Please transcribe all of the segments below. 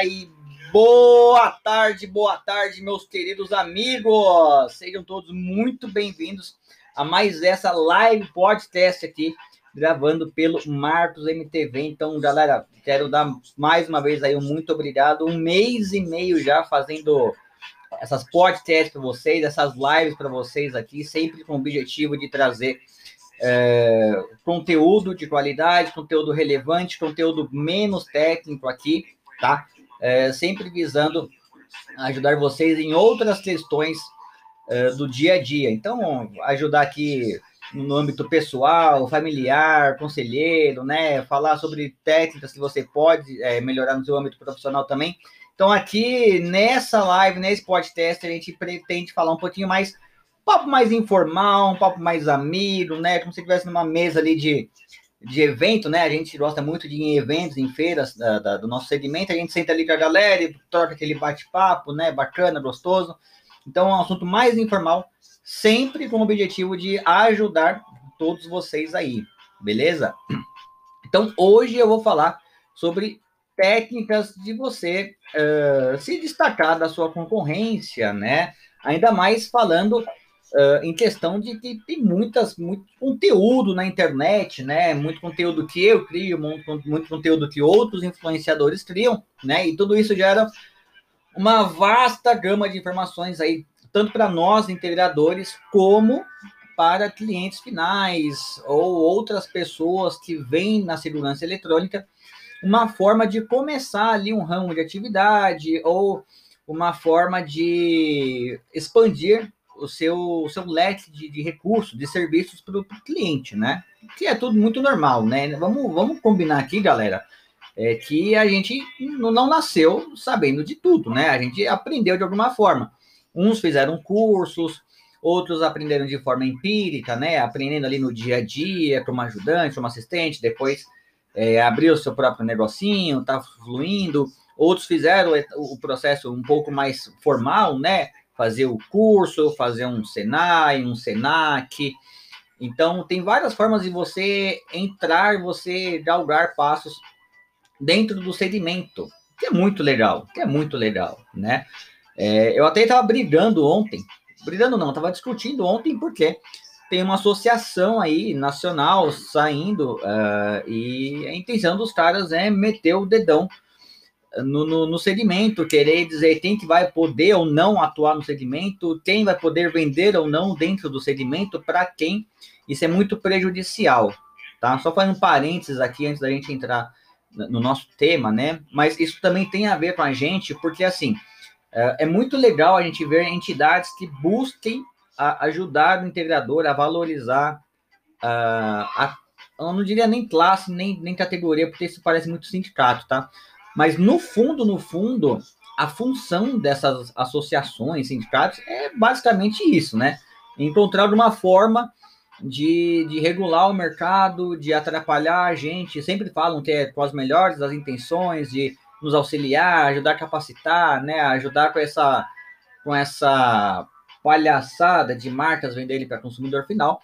e boa tarde, boa tarde, meus queridos amigos. Sejam todos muito bem-vindos a mais essa live podcast aqui, gravando pelo Marcos MTV. Então, galera, quero dar mais uma vez aí um muito obrigado. Um mês e meio já fazendo essas podcasts para vocês, essas lives para vocês aqui, sempre com o objetivo de trazer é, conteúdo de qualidade, conteúdo relevante, conteúdo menos técnico aqui, tá? É, sempre visando ajudar vocês em outras questões é, do dia a dia. Então, ajudar aqui no âmbito pessoal, familiar, conselheiro, né? Falar sobre técnicas que você pode é, melhorar no seu âmbito profissional também. Então, aqui nessa live, nesse podcast, a gente pretende falar um pouquinho mais papo mais informal, um papo mais amigo, né? Como se estivesse numa mesa ali de, de evento, né? A gente gosta muito de em eventos, em feiras da, da, do nosso segmento, a gente senta ali com a galera e troca aquele bate-papo, né? Bacana, gostoso. Então, é um assunto mais informal, sempre com o objetivo de ajudar todos vocês aí, beleza? Então, hoje eu vou falar sobre técnicas de você uh, se destacar da sua concorrência, né? Ainda mais falando Uh, em questão de que tem muitas, muito conteúdo na internet, né? Muito conteúdo que eu crio, muito, muito conteúdo que outros influenciadores criam, né? E tudo isso gera uma vasta gama de informações aí, tanto para nós integradores, como para clientes finais ou outras pessoas que vêm na segurança eletrônica, uma forma de começar ali um ramo de atividade ou uma forma de expandir o seu, o seu leque de, de recursos, de serviços para o cliente, né? Que é tudo muito normal, né? Vamos, vamos combinar aqui, galera, é que a gente não nasceu sabendo de tudo, né? A gente aprendeu de alguma forma. Uns fizeram cursos, outros aprenderam de forma empírica, né? Aprendendo ali no dia a dia, como ajudante, como assistente, depois é, abriu o seu próprio negocinho, tá fluindo. Outros fizeram o processo um pouco mais formal, né? Fazer o curso, fazer um Senai, um Senac. Então, tem várias formas de você entrar, você galgar passos dentro do segmento, que é muito legal, que é muito legal, né? É, eu até estava brigando ontem, brigando não, estava discutindo ontem porque tem uma associação aí nacional saindo uh, e a intenção dos caras é meter o dedão no, no, no, segmento, querer dizer quem que vai poder ou não atuar no segmento, quem vai poder vender ou não dentro do segmento, para quem. Isso é muito prejudicial, tá? Só fazendo um parênteses aqui antes da gente entrar no nosso tema, né? Mas isso também tem a ver com a gente, porque assim é, é muito legal a gente ver entidades que busquem a ajudar o integrador a valorizar uh, a, eu não diria nem classe, nem, nem categoria, porque isso parece muito sindicato, tá? Mas no fundo, no fundo, a função dessas associações, sindicatos, é basicamente isso, né? Encontrar uma forma de, de regular o mercado, de atrapalhar a gente. Sempre falam que é com as melhores das intenções, de nos auxiliar, ajudar a capacitar, né? Ajudar com essa, com essa palhaçada de marcas vender para consumidor final.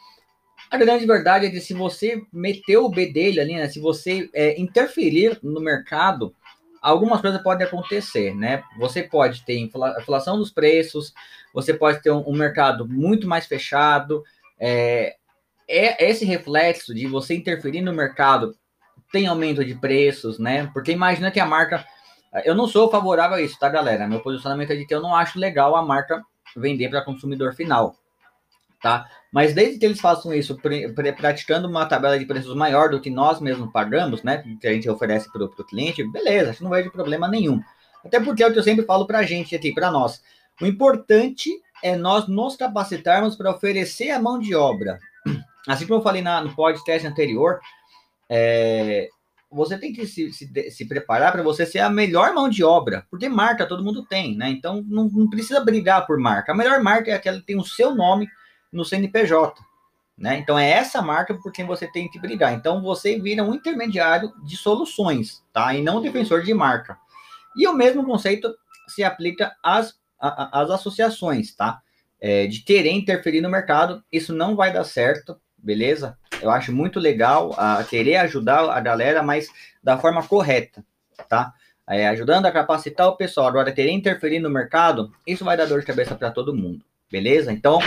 A grande verdade é que se você meter o B dele ali, né? Se você é, interferir no mercado, algumas coisas podem acontecer, né? Você pode ter inflação dos preços, você pode ter um, um mercado muito mais fechado. É, é, esse reflexo de você interferir no mercado tem aumento de preços, né? Porque imagina que a marca. Eu não sou favorável a isso, tá, galera? Meu posicionamento é de que eu não acho legal a marca vender para consumidor final tá? Mas desde que eles façam isso praticando uma tabela de preços maior do que nós mesmos pagamos, né? Que a gente oferece para o cliente, beleza, que não vai de problema nenhum. Até porque é o que eu sempre falo para a gente aqui, para nós. O importante é nós nos capacitarmos para oferecer a mão de obra. Assim como eu falei na, no podcast anterior, é, você tem que se, se, se preparar para você ser a melhor mão de obra, porque marca todo mundo tem, né? Então não, não precisa brigar por marca. A melhor marca é aquela que tem o seu nome no CNPJ. Né? Então é essa marca por quem você tem que brigar. Então você vira um intermediário de soluções, tá? E não defensor de marca. E o mesmo conceito se aplica às, às associações, tá? É, de querer interferir no mercado, isso não vai dar certo, beleza? Eu acho muito legal a querer ajudar a galera, mas da forma correta, tá? é, ajudando a capacitar o pessoal, agora querer interferir no mercado, isso vai dar dor de cabeça para todo mundo, beleza? Então,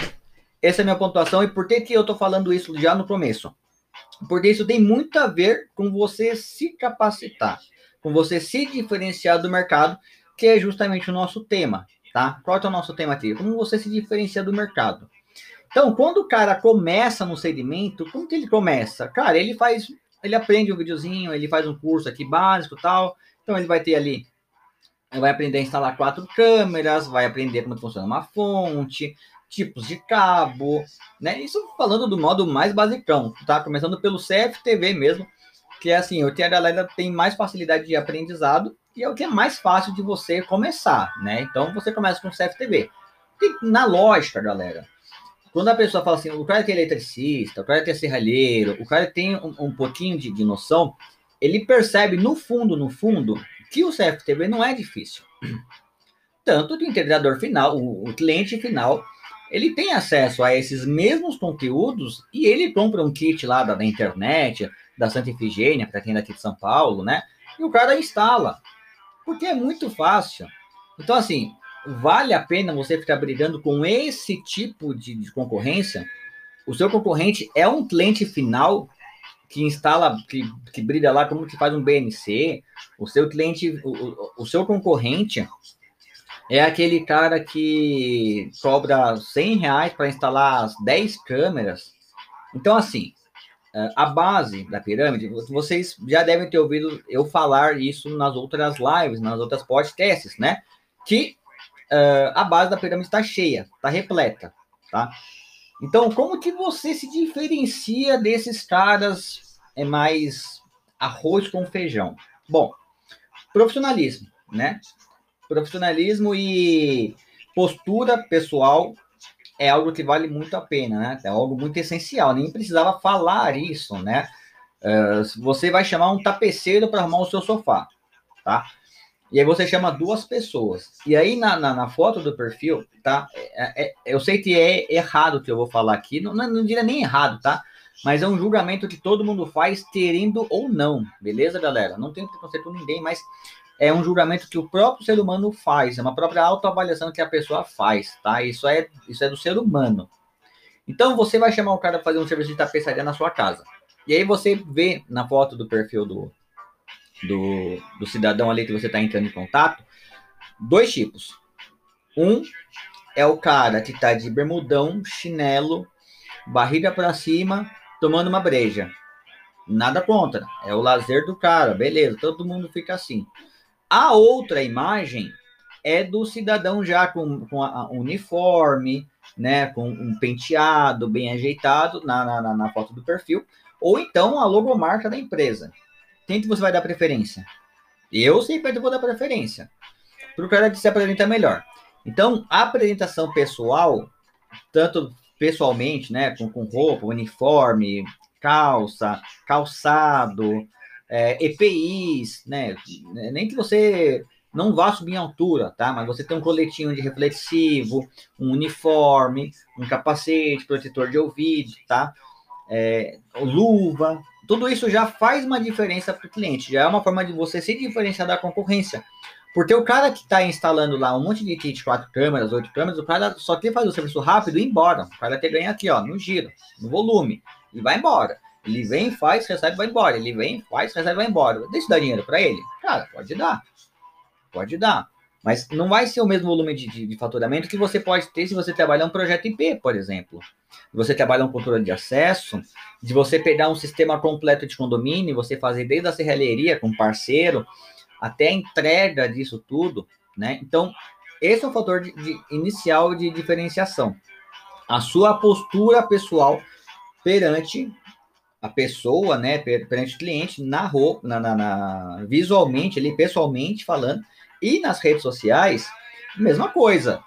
essa é a minha pontuação e por que, que eu tô falando isso já no começo? Porque isso tem muito a ver com você se capacitar, com você se diferenciar do mercado, que é justamente o nosso tema, tá? Qual é o nosso tema aqui? Como você se diferencia do mercado. Então, quando o cara começa no segmento, como que ele começa? Cara, ele faz, ele aprende um videozinho, ele faz um curso aqui básico tal, então ele vai ter ali, vai aprender a instalar quatro câmeras, vai aprender como funciona uma fonte, tipos de cabo, né? Isso falando do modo mais basicão, tá? Começando pelo CFTV mesmo, que é assim, o que a galera tem mais facilidade de aprendizado e é o que é mais fácil de você começar, né? Então você começa com CFTV. Na lógica, galera, quando a pessoa fala assim, o cara que é eletricista, o cara que é serralheiro, o cara tem um, um pouquinho de, de noção, ele percebe no fundo, no fundo, que o CFTV não é difícil. Tanto do integrador final, o, o cliente final, ele tem acesso a esses mesmos conteúdos e ele compra um kit lá da, da internet, da Santa Ifigênia, para quem é daqui de São Paulo, né? E o cara instala. Porque é muito fácil. Então, assim, vale a pena você ficar brigando com esse tipo de, de concorrência? O seu concorrente é um cliente final que instala, que, que brilha lá como que faz um BNC, o seu cliente, o, o seu concorrente é aquele cara que cobra 100 reais para instalar as 10 câmeras. Então, assim, eh, a base da pirâmide, vocês já devem ter ouvido eu falar isso nas outras lives, nas outras podcasts, né? Que uh, a base da pirâmide está cheia, está repleta, tá? Então, como que você se diferencia desses caras é mais arroz com feijão? Bom, profissionalismo, né? Profissionalismo e postura pessoal é algo que vale muito a pena, né? É algo muito essencial. Nem precisava falar isso, né? Uh, você vai chamar um tapeceiro para arrumar o seu sofá, tá? E aí você chama duas pessoas. E aí na, na, na foto do perfil, tá? É, é, eu sei que é errado o que eu vou falar aqui, não, não, não diria nem errado, tá? Mas é um julgamento que todo mundo faz, querendo ou não, beleza, galera? Não tem preconceito com ninguém, mas é um julgamento que o próprio ser humano faz, é uma própria autoavaliação que a pessoa faz, tá? Isso é, isso é do ser humano. Então você vai chamar o cara para fazer um serviço de tapeçaria na sua casa. E aí você vê na foto do perfil do, do, do cidadão ali que você está entrando em contato, dois tipos. Um é o cara que está de bermudão, chinelo, barriga para cima, tomando uma breja. Nada contra, é o lazer do cara, beleza, todo mundo fica assim. A outra imagem é do cidadão já com, com a, a uniforme, né, com um penteado bem ajeitado na, na, na foto do perfil, ou então a logomarca da empresa quem que você vai dar preferência? Eu sempre vou dar preferência para o cara que se apresenta melhor. Então, a apresentação pessoal, tanto pessoalmente, né, com, com roupa, uniforme, calça, calçado, é, EPIs, né, nem que você não vá subir em altura, tá? Mas você tem um coletinho de reflexivo, um uniforme, um capacete, protetor de ouvido, tá? É, luva, tudo isso já faz uma diferença para o cliente, já é uma forma de você se diferenciar da concorrência. Porque o cara que está instalando lá um monte de kit, quatro câmeras, oito câmeras, o cara só quer fazer o serviço rápido e ir embora. O cara quer ganhar aqui, ó, no giro, no volume, e vai embora. Ele vem, faz, recebe, vai embora. Ele vem, faz, recebe, vai embora. Deixa eu dar dinheiro para ele? Cara, pode dar. Pode dar. Mas não vai ser o mesmo volume de, de, de, faturamento que você pode ter se você trabalhar um projeto IP, por exemplo. Você trabalhar um controle de acesso, de você pegar um sistema completo de condomínio, você fazer desde a serralheria com parceiro, até a entrega disso tudo, né? Então, esse é o fator de, de inicial de diferenciação. A sua postura pessoal perante a pessoa, né, perante o cliente, na roupa, na, na, na, visualmente, ali, pessoalmente falando, e nas redes sociais, mesma coisa.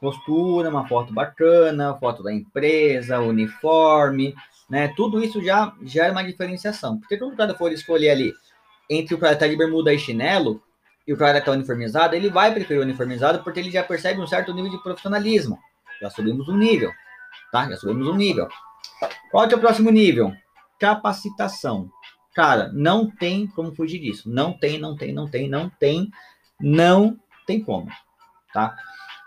Postura, uma foto bacana, foto da empresa, uniforme, né? Tudo isso já gera uma diferenciação. Porque quando o cara for escolher ali entre o cara tá de bermuda e chinelo e o cara tá uniformizado, ele vai preferir uniformizado porque ele já percebe um certo nível de profissionalismo. Já subimos um nível, tá? Já subimos um nível. Qual é o próximo nível? Capacitação. cara, não tem como fugir disso. Não tem, não tem, não tem, não tem, não tem como, tá?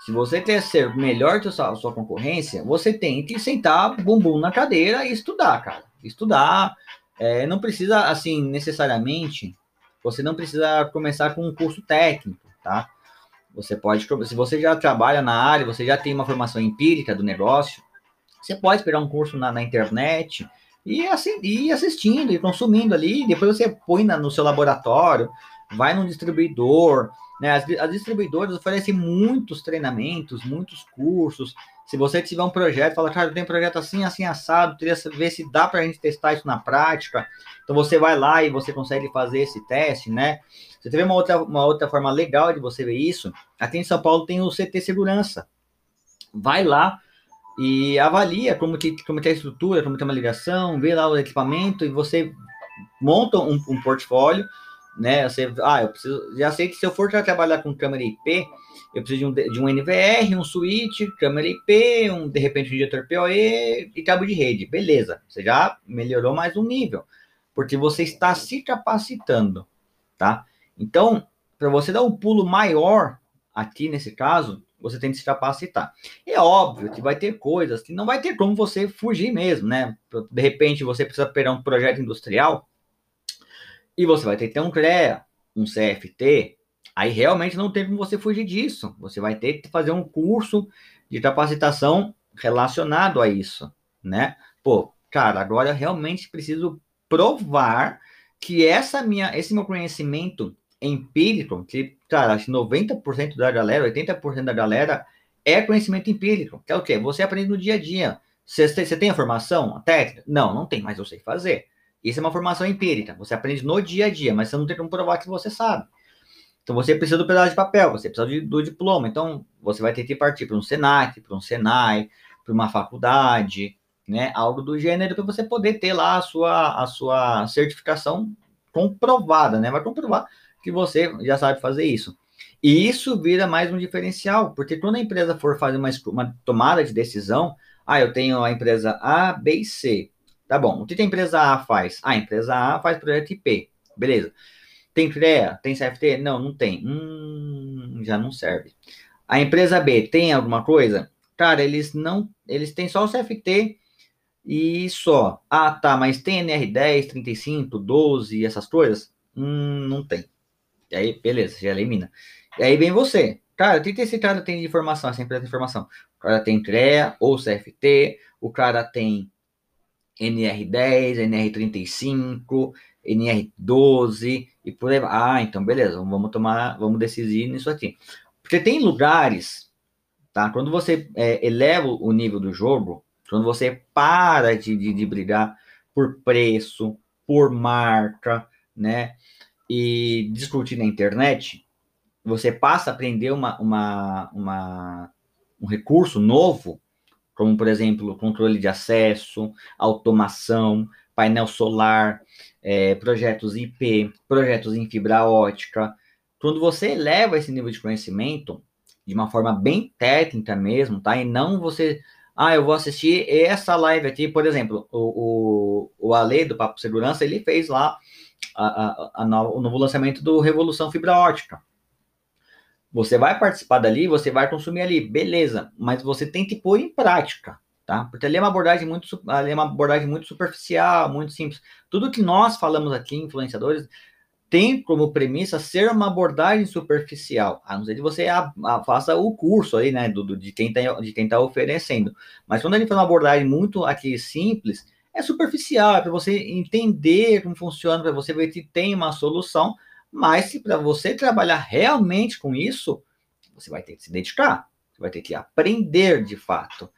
Se você quer ser melhor que a sua, a sua concorrência, você tem que sentar bumbum na cadeira e estudar, cara. Estudar. É, não precisa, assim, necessariamente, você não precisa começar com um curso técnico, tá? Você pode, se você já trabalha na área, você já tem uma formação empírica do negócio, você pode pegar um curso na, na internet e assim, ir assistindo e consumindo ali. Depois você põe na, no seu laboratório, vai num distribuidor, né? As, as, distribuidoras oferecem muitos treinamentos, muitos cursos. Se você tiver um projeto, fala, cara, eu tenho um projeto assim, assim, assado, queria ver se dá para a gente testar isso na prática. Então você vai lá e você consegue fazer esse teste, né? Você teve uma outra, uma outra forma legal de você ver isso. Aqui em São Paulo tem o CT Segurança. Vai lá e avalia como que como que é a estrutura, como tem uma ligação, vê lá o equipamento e você monta um, um portfólio né? Você, ah, eu preciso, já sei que se eu for trabalhar com câmera IP, eu preciso de um, de um NVR, um switch, câmera IP, um, de repente um injetor PoE e cabo de rede. Beleza, você já melhorou mais um nível, porque você está se capacitando, tá? Então, para você dar um pulo maior aqui nesse caso, você tem que se capacitar. É óbvio que vai ter coisas que não vai ter como você fugir mesmo, né? De repente você precisa pegar um projeto industrial, e você vai ter que ter um CREA, um CFT, aí realmente não tem como você fugir disso. Você vai ter que fazer um curso de capacitação relacionado a isso, né? Pô, cara, agora eu realmente preciso provar que essa minha, esse meu conhecimento empírico, que, cara, acho que 90% da galera, 80% da galera é conhecimento empírico, que é o quê? Você aprende no dia a dia. Você, tem a formação, a técnica? Não, não tem, mas eu sei fazer. Isso é uma formação empírica. Você aprende no dia a dia, mas você não tem como provar que você sabe. Então você precisa do pedaço de papel, você precisa de, do diploma. Então você vai ter que partir para um Senac, para um Senai, para uma faculdade, né? Algo do gênero para você poder ter lá a sua, a sua certificação comprovada, né? Vai comprovar que você já sabe fazer isso. E isso vira mais um diferencial, porque quando a empresa for fazer uma, uma tomada de decisão, ah, eu tenho a empresa A, B e C. Tá bom. O que a empresa A faz? Ah, a empresa A faz projeto IP. Beleza. Tem CREA? Tem CFT? Não, não tem. Hum, já não serve. A empresa B tem alguma coisa? Cara, eles não. Eles têm só o CFT e só. Ah, tá, mas tem NR10, 35, 12, essas coisas? Hum, não tem. E aí, beleza, já elimina. E aí vem você. Cara, o que esse cara tem de informação, essa empresa de informação? O cara tem CREA ou CFT, o cara tem NR10, NR35, NR12 e por aí vai. Ah, então beleza, vamos tomar, vamos decidir nisso aqui. Porque tem lugares, tá? Quando você é, eleva o nível do jogo, quando você para de, de, de brigar por preço, por marca, né? E discutir na internet, você passa a aprender uma, uma, uma, um recurso novo como por exemplo controle de acesso, automação, painel solar, é, projetos IP, projetos em fibra ótica. Quando você eleva esse nível de conhecimento de uma forma bem técnica mesmo, tá? E não você, ah, eu vou assistir essa live aqui, por exemplo, o, o, o Ale do Papo Segurança, ele fez lá a, a, a o novo lançamento do Revolução Fibra Ótica. Você vai participar dali, você vai consumir ali, beleza, mas você tem que pôr em prática, tá? Porque ali é uma abordagem muito, ali é uma abordagem muito superficial, muito simples. Tudo que nós falamos aqui, influenciadores, tem como premissa ser uma abordagem superficial, a não ser que você a, a, faça o curso aí, né, do, do, de quem está de quem tá oferecendo. Mas quando gente faz uma abordagem muito aqui simples, é superficial, é para você entender como funciona, para você ver que tem uma solução, mas se para você trabalhar realmente com isso, você vai ter que se dedicar, você vai ter que aprender de fato.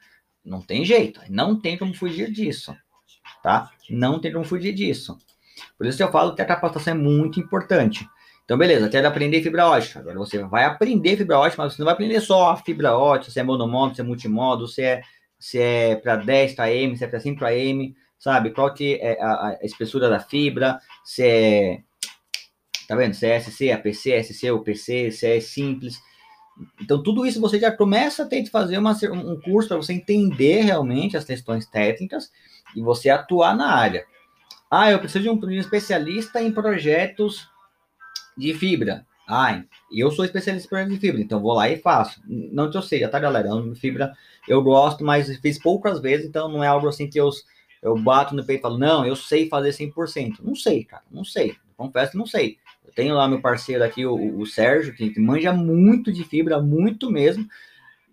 Não tem jeito, não tem como fugir disso, tá? Não tem como fugir disso. Por isso eu falo que a capacitação é muito importante. Então, beleza, quero aprender fibra ótica. Agora você vai aprender fibra ótica, mas você não vai aprender só a fibra ótica, se é monomodo, se é multimodo, se é, se é para 10 km, se é para 5 km, sabe? Qual que é a, a espessura da fibra, se é Tá vendo? CSC, APC, SC, UPC, CE simples. Então, tudo isso você já começa a ter que fazer uma, um curso para você entender realmente as questões técnicas e você atuar na área. Ah, eu preciso de um, de um especialista em projetos de fibra. Ah, eu sou especialista em projetos de fibra, então vou lá e faço. Não que eu seja, tá, galera? Fibra eu gosto, mas fiz poucas vezes, então não é algo assim que eu, eu bato no peito e falo, não, eu sei fazer 100%. Não sei, cara, não sei. Confesso que não sei. Eu tenho lá meu parceiro aqui, o, o Sérgio, que, manja muito de fibra, muito mesmo.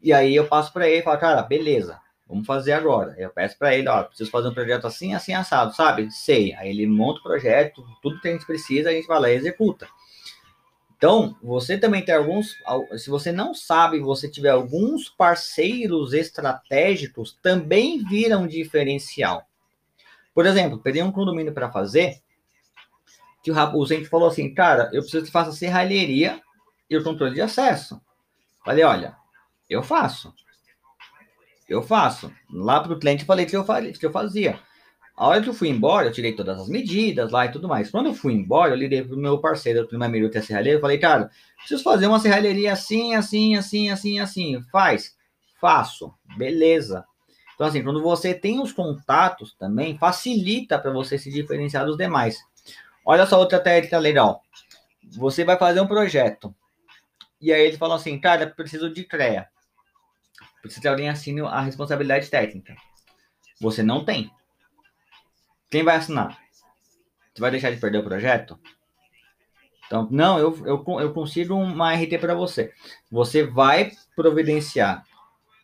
E aí eu passo para ele e falo, cara, beleza, vamos fazer agora. Eu peço para ele, ó, preciso fazer um projeto assim, assim, assado, sabe? Sei. Aí ele monta o projeto, tudo que a gente precisa, a gente vai lá e executa. Então, você também tem alguns. Se você não sabe, você tiver alguns parceiros estratégicos, também viram diferencial. Por exemplo, peguei um condomínio para fazer, que o, o falou assim, cara, eu preciso que faça serralheria e o controle de acesso. Falei, olha, eu faço. Eu faço. Lá para o cliente falei que eu, que eu fazia. A hora que eu fui embora, eu tirei todas as medidas lá e tudo mais. Quando eu fui embora, eu liguei pro meu parceiro, pro meu amigo que é serralheiro, falei, cara, preciso fazer uma serralheria assim, assim, assim, assim, assim. Faz? Faço. Beleza. Então, assim, quando você tem os contatos também, facilita para você se diferenciar dos demais. Olha só outra técnica legal. Você vai fazer um projeto. E aí ele falou assim, cara, preciso de CREA. Precisa que alguém assine a responsabilidade técnica. Você não tem. Quem vai assinar? Você vai deixar de perder o projeto? Então, não, eu, eu, eu consigo uma RT para você. Você vai providenciar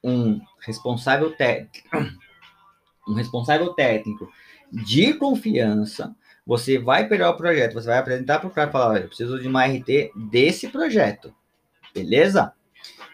um responsável técnico, um responsável técnico de confiança. Você vai pegar o projeto, você vai apresentar para o cara e falar: olha, eu preciso de uma RT desse projeto. Beleza?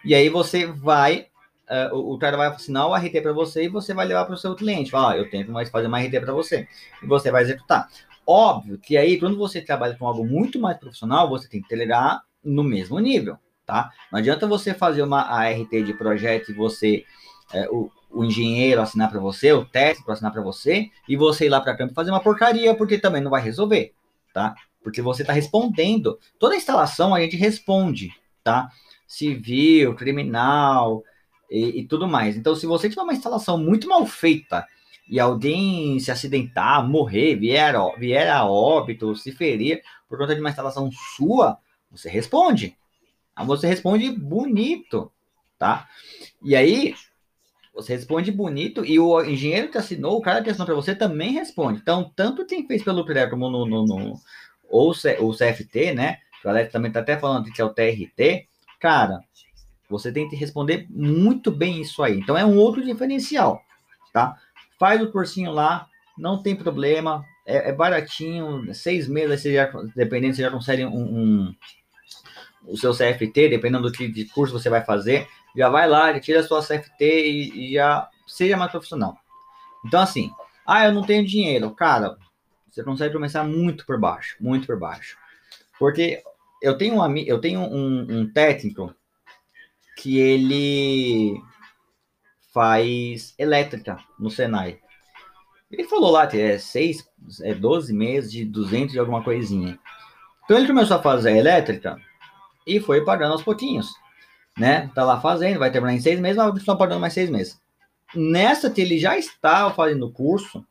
E aí você vai uh, o, o, cara vai assinar o RT para você e você vai levar para o seu cliente. Falar, ah, eu tenho que fazer uma RT para você. E você vai executar. Óbvio que aí, quando você trabalha com algo muito mais profissional, você tem que delegar no mesmo nível, tá? Não adianta você fazer uma ART de projeto e você, é, o, o engenheiro assinar para você, o técnico assinar para você, e você ir lá para campo fazer uma porcaria, porque também não vai resolver, tá? Porque você está respondendo. Toda instalação a gente responde, tá? Civil, criminal, e, e tudo mais. Então, se você tiver uma instalação muito mal feita e alguém se acidentar, morrer, vier, vier a óbito, se ferir por conta de uma instalação sua, você responde. Você responde bonito, tá? E aí, você responde bonito e o engenheiro que assinou, o cara que assinou para você também responde. Então, tanto quem fez pelo PRE como no, no, no ou o CFT, né? O Alex também tá até falando que é o TRT. Cara, você tem que responder muito bem isso aí. Então é um outro diferencial, tá? Faz o cursinho lá, não tem problema, é, é baratinho, seis meses, você já, dependendo, você já consegue um, um, o seu CFT, dependendo do tipo de curso você vai fazer, já vai lá, já tira a sua CFT e, e já seja mais profissional. Então, assim, ah, eu não tenho dinheiro. Cara, você consegue começar muito por baixo, muito por baixo. Porque eu tenho um, eu tenho um, um técnico que ele faz elétrica no Senai. Ele falou lá que é 6, é 12 meses de 200 e alguma coisinha. Então ele começou a fazer elétrica e foi pagando aos pouquinhos, né? Tá lá fazendo, vai terminar em seis meses, mas continuar pagando mais seis meses. Nessa que ele já estava fazendo o curso,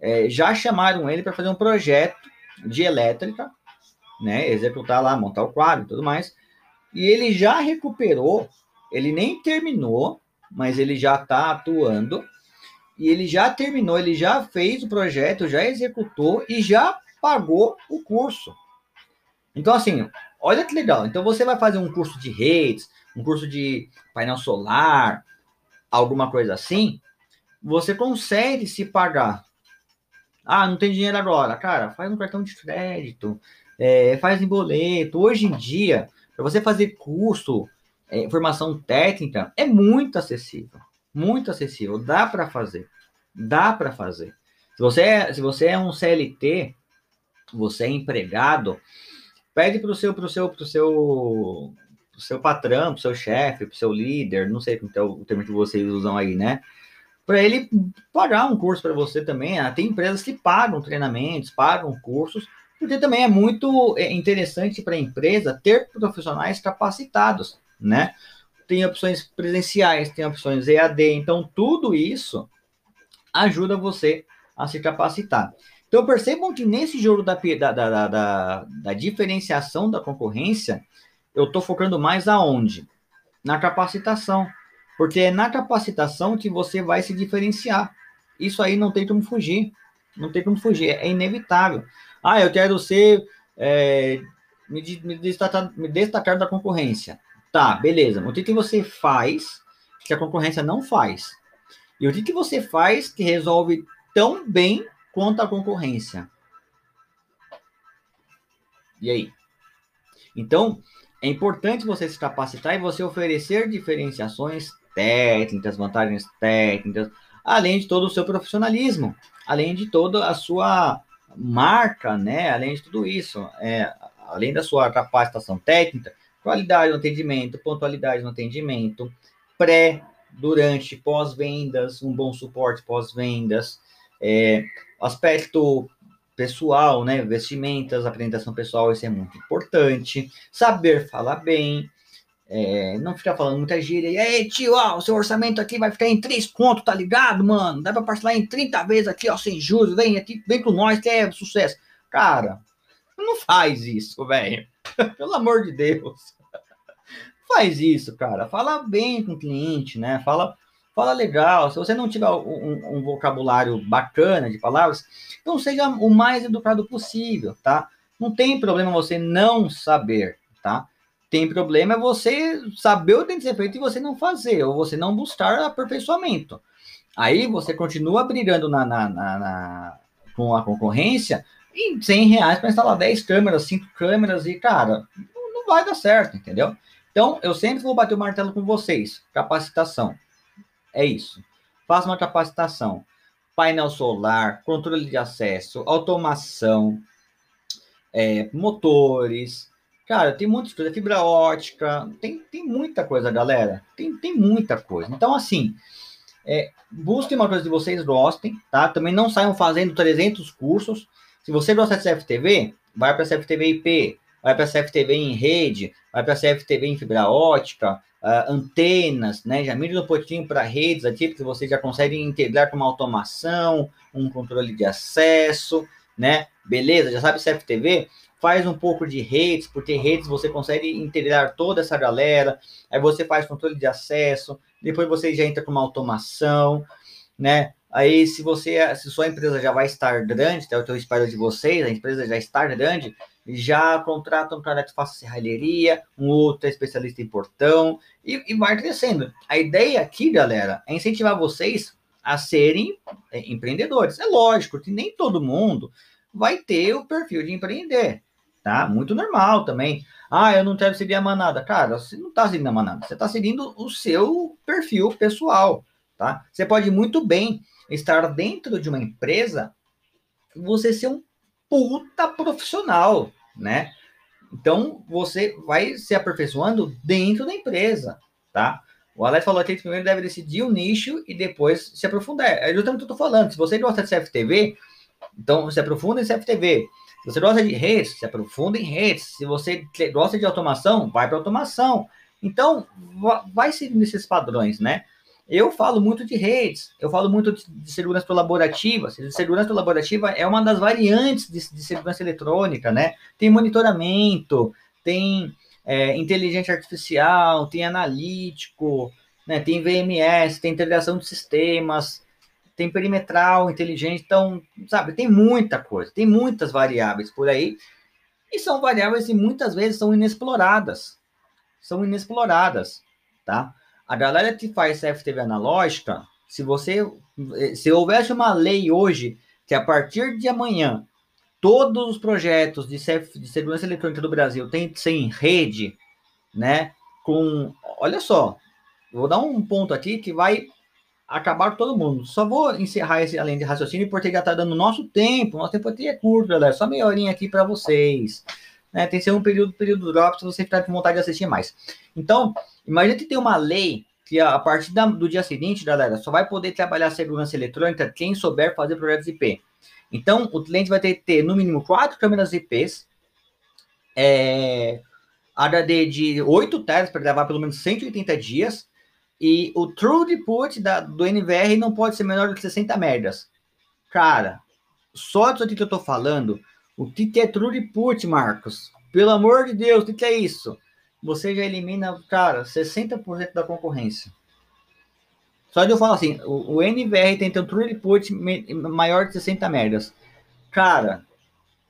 é, já chamaram ele para fazer um projeto de elétrica, né? Executar lá, montar o quadro e tudo mais. E ele já recuperou, ele nem terminou, mas ele já está atuando. E ele já terminou, ele já fez o projeto, já executou e já pagou o curso. Então, assim, olha que legal. Então, você vai fazer um curso de redes, um curso de painel solar, alguma coisa assim, você consegue se pagar. Ah, não tem dinheiro agora. Cara, faz um cartão de crédito, é, faz em boleto. Hoje em dia, para você fazer curso, é, formação técnica, é muito acessível. Muito acessível. Dá para fazer. Dá para fazer. Se você, é, se você é um CLT, você é empregado, pede para o seu, pro seu, pro seu, pro seu patrão, pro seu chefe, pro seu líder, não sei é o termo que vocês usam aí, né? Para ele pagar um curso para você também. Ah, tem empresas que pagam treinamentos, pagam cursos porque também é muito é, interessante para a empresa ter profissionais capacitados, né? Tem opções presenciais, tem opções EAD, então tudo isso ajuda você a se capacitar. Então percebam que nesse jogo da, da, da, da, da diferenciação da concorrência, eu estou focando mais aonde? Na capacitação. Porque é na capacitação que você vai se diferenciar. Isso aí não tem como fugir. Não tem como fugir. É inevitável. Ah, eu quero ser. É, me, me, destacar, me destacar da concorrência. Tá, beleza. O que, que você faz que a concorrência não faz? E o que, que você faz que resolve tão bem quanto a concorrência? E aí? Então, é importante você se capacitar e você oferecer diferenciações técnicas, vantagens técnicas, além de todo o seu profissionalismo, além de toda a sua marca, né? Além de tudo isso, é, além da sua capacitação técnica, qualidade no atendimento, pontualidade no atendimento, pré, durante, pós-vendas, um bom suporte pós-vendas, é, aspecto pessoal, né? Vestimentas, apresentação pessoal, isso é muito importante. Saber falar bem, é, não ficar falando muita gíria. E aí, tio, ó, o seu orçamento aqui vai ficar em três contos, tá ligado, mano? Dá pra parcelar em 30 vezes aqui, ó, sem juros. Vem aqui, vem com nós que é sucesso. Cara, não faz isso, velho. Pelo amor de Deus. Faz isso, cara. Fala bem com o cliente, né? Fala, fala legal. Se você não tiver um, um vocabulário bacana de palavras, então seja o mais educado possível, tá? Não tem problema você não saber, tá? Tem problema é você saber o que tem que ser feito e você não fazer, ou você não buscar aperfeiçoamento. Aí você continua brigando na, na, na, na com a concorrência em 100 reais para instalar 10 câmeras, 5 câmeras e, cara, não vai dar certo, entendeu? Então, eu sempre vou bater o martelo com vocês. Capacitação. É isso. Faça uma capacitação. Painel solar, controle de acesso, automação, é, motores. Cara, tem muitas coisas. Fibra ótica. Tem, tem muita coisa, galera. Tem, tem muita coisa. Então, assim, é, busquem uma coisa que vocês gostem, tá? Também não saiam fazendo 300 cursos. Se você gosta de CFTV, vai para CFTV IP, vai para CFTV em rede, vai para CFTV em fibra ótica, uh, antenas, né? Já mira um pouquinho para redes porque você já consegue integrar com uma automação, um controle de acesso, né? Beleza, já sabe CFTV? Faz um pouco de redes, porque redes você consegue integrar toda essa galera, aí você faz controle de acesso, depois você já entra com uma automação, né? Aí, se você, se sua empresa já vai estar grande, até o espero de vocês, a empresa já está grande, já contrata um cara que faça serralheria, um outro especialista em portão, e, e vai crescendo. A ideia aqui, galera, é incentivar vocês a serem é, empreendedores. É lógico que nem todo mundo vai ter o perfil de empreender, tá? Muito normal também. Ah, eu não quero seguir a manada. Cara, você não está seguindo a manada, você está seguindo o seu perfil pessoal, tá? Você pode muito bem estar dentro de uma empresa, você ser um puta profissional, né? Então, você vai se aperfeiçoando dentro da empresa, tá? O Alex falou aqui que primeiro deve decidir o nicho e depois se aprofundar. É justamente o que eu tô falando. Se você gosta de CFTV, então se aprofunda em CFTV. Se você gosta de redes, se aprofunda em redes. Se você gosta de automação, vai para automação. Então, vai seguindo esses padrões, né? Eu falo muito de redes, eu falo muito de segurança colaborativa. Segurança colaborativa é uma das variantes de, de segurança eletrônica, né? Tem monitoramento, tem é, inteligência artificial, tem analítico, né? tem VMS, tem integração de sistemas, tem perimetral inteligente. Então, sabe, tem muita coisa, tem muitas variáveis por aí. E são variáveis que muitas vezes são inexploradas. São inexploradas, tá? A galera que faz CFTV analógica, se você se houvesse uma lei hoje que a partir de amanhã todos os projetos de, CF, de segurança eletrônica do Brasil têm que ser em rede, né? Com, olha só, vou dar um ponto aqui que vai acabar com todo mundo. Só vou encerrar esse além de raciocínio porque já está dando nosso tempo. Nosso tempo aqui é curto, galera. Só meia horinha aqui para vocês. Né? Tem que ser um período, período drop se você ficar com vontade de assistir mais. Então, imagina que tem uma lei que a partir da, do dia seguinte, galera, só vai poder trabalhar segurança eletrônica quem souber fazer projetos IP. Então, o cliente vai ter que ter, no mínimo, quatro câmeras IPs, é, HD de 8 teras para gravar pelo menos 180 dias, e o true throughput da, do NVR não pode ser menor do que 60 megas. Cara, só disso aqui que eu tô falando, o que, é Truliput, Marcos? Pelo amor de Deus, o que, que é isso? Você já elimina, cara, 60% da concorrência. Só de eu falar assim, o, o NVR tem um Truliput maior de 60 megas. Cara,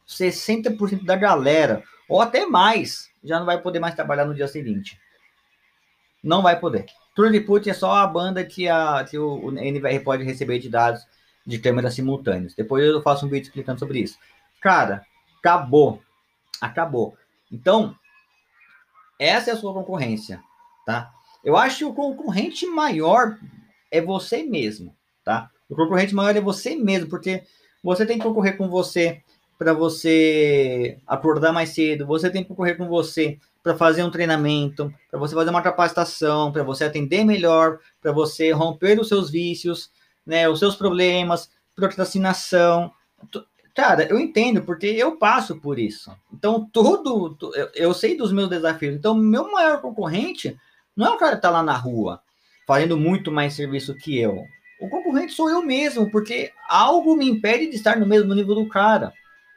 60% da galera, ou até mais, já não vai poder mais trabalhar no dia seguinte. Não vai poder. Truliput é só a banda que, a, que o, o NVR pode receber de dados de câmeras simultâneas. Depois eu faço um vídeo explicando sobre isso. Cara, acabou. Acabou. Então, essa é a sua concorrência, tá? Eu acho que o concorrente maior é você mesmo, tá? O concorrente maior é você mesmo, porque você tem que concorrer com você para você acordar mais cedo, você tem que concorrer com você para fazer um treinamento, para você fazer uma capacitação, para você atender melhor, para você romper os seus vícios, né, os seus problemas, procrastinação. Cara, eu entendo, porque eu passo por isso. Então, tudo, eu sei dos meus desafios. Então, meu maior concorrente não é o cara que está lá na rua, fazendo muito mais serviço que eu. O concorrente sou eu mesmo, porque algo me impede de estar no mesmo nível do cara,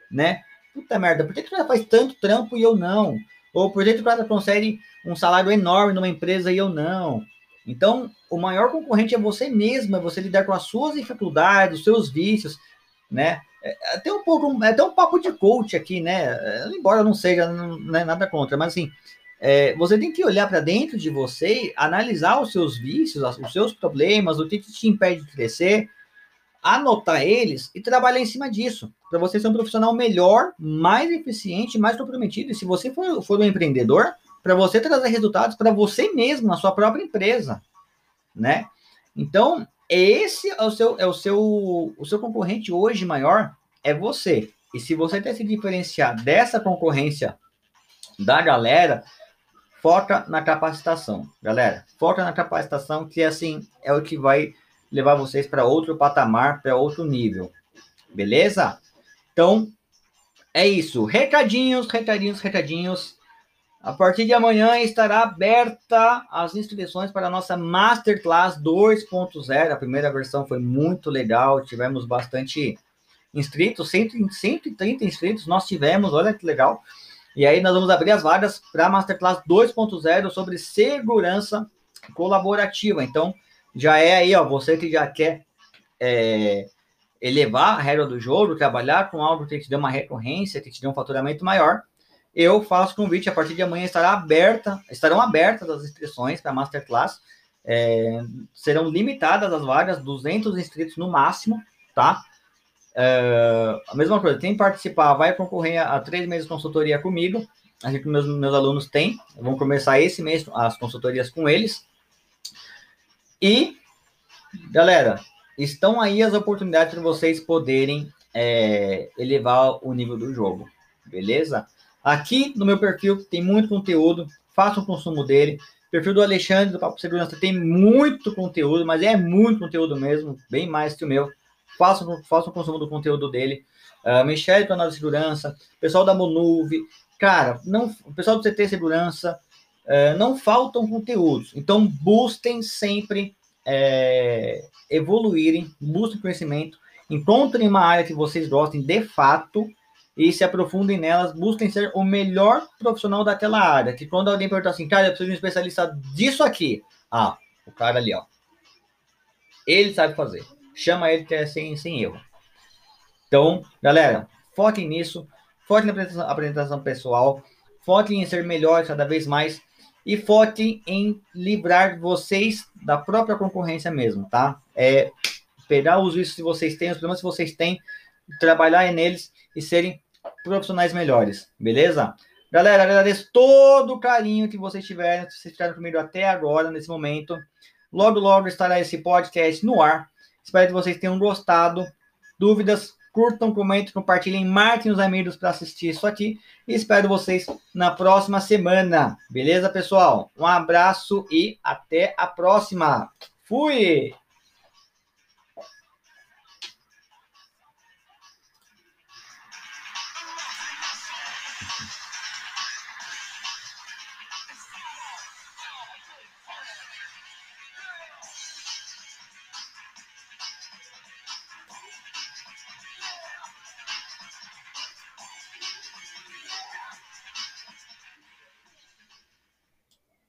né? Puta merda, por que, o cara faz tanto trampo e eu não? Ou por que o cara consegue um salário enorme numa empresa e eu não? Então, o maior concorrente é você mesmo, é você lidar com as suas dificuldades, os seus vícios, né? É até um pouco, é até um papo de coach aqui, né? Embora não seja não é nada contra, mas assim, é, você tem que olhar para dentro de você, analisar os seus vícios, os seus problemas, o que te impede de crescer, anotar eles e trabalhar em cima disso, para você ser um profissional melhor, mais eficiente, mais comprometido. E se você for, for um empreendedor, para você trazer resultados para você mesmo, na sua própria empresa, né? Então, esse é o seu, é o seu, o seu concorrente hoje maior é você. E se você quer se diferenciar dessa concorrência da galera, foca na capacitação, galera. Foca na capacitação, que assim é o que vai levar vocês para outro patamar, para outro nível. Beleza? Então, é isso. Recadinhos, recadinhos, recadinhos. A partir de amanhã estará aberta as inscrições para a nossa Masterclass 2.0. A primeira versão foi muito legal, tivemos bastante inscritos, 130 inscritos nós tivemos, olha que legal. E aí nós vamos abrir as vagas para a Masterclass 2.0 sobre segurança colaborativa. Então, já é aí, ó, você que já quer é, elevar a regra do jogo, trabalhar com algo que te dê uma recorrência, que te dê um faturamento maior, eu faço convite, a partir de amanhã estará aberta, estarão abertas as inscrições para a Masterclass, é, serão limitadas as vagas, 200 inscritos no máximo, tá? É, a mesma coisa, quem participar vai concorrer a, a três meses de consultoria comigo. A gente, meus, meus alunos têm, vão começar esse mês as consultorias com eles. E, galera, estão aí as oportunidades para vocês poderem é, elevar o nível do jogo, beleza? Aqui no meu perfil tem muito conteúdo, faça o consumo dele. Perfil do Alexandre do Papo Segurança tem muito conteúdo, mas é muito conteúdo mesmo, bem mais que o meu façam, façam o consumo do conteúdo dele. Uh, Michele do Análise de Segurança, pessoal da Monuve, cara, não, o pessoal do CT Segurança, uh, não faltam conteúdos. Então, busquem sempre é, evoluírem, busquem conhecimento, encontrem uma área que vocês gostem de fato e se aprofundem nelas, busquem ser o melhor profissional daquela área. Que quando alguém perguntar assim, cara, eu preciso de um especialista disso aqui. Ah, o cara ali, ó. Ele sabe fazer chama ele que é sem, sem erro. Então, galera, foquem nisso, foquem na apresentação, apresentação pessoal, foquem em ser melhor cada vez mais e foquem em livrar vocês da própria concorrência mesmo, tá? É pegar os vícios que vocês têm, os problemas que vocês têm, trabalhar neles e serem profissionais melhores, beleza? Galera, agradeço todo o carinho que vocês tiveram, que vocês ficaram comigo até agora, nesse momento. Logo, logo estará esse podcast no ar. Espero que vocês tenham gostado. Dúvidas, curtam, comentem, compartilhem, marquem os amigos para assistir isso aqui. E espero vocês na próxima semana. Beleza, pessoal? Um abraço e até a próxima. Fui!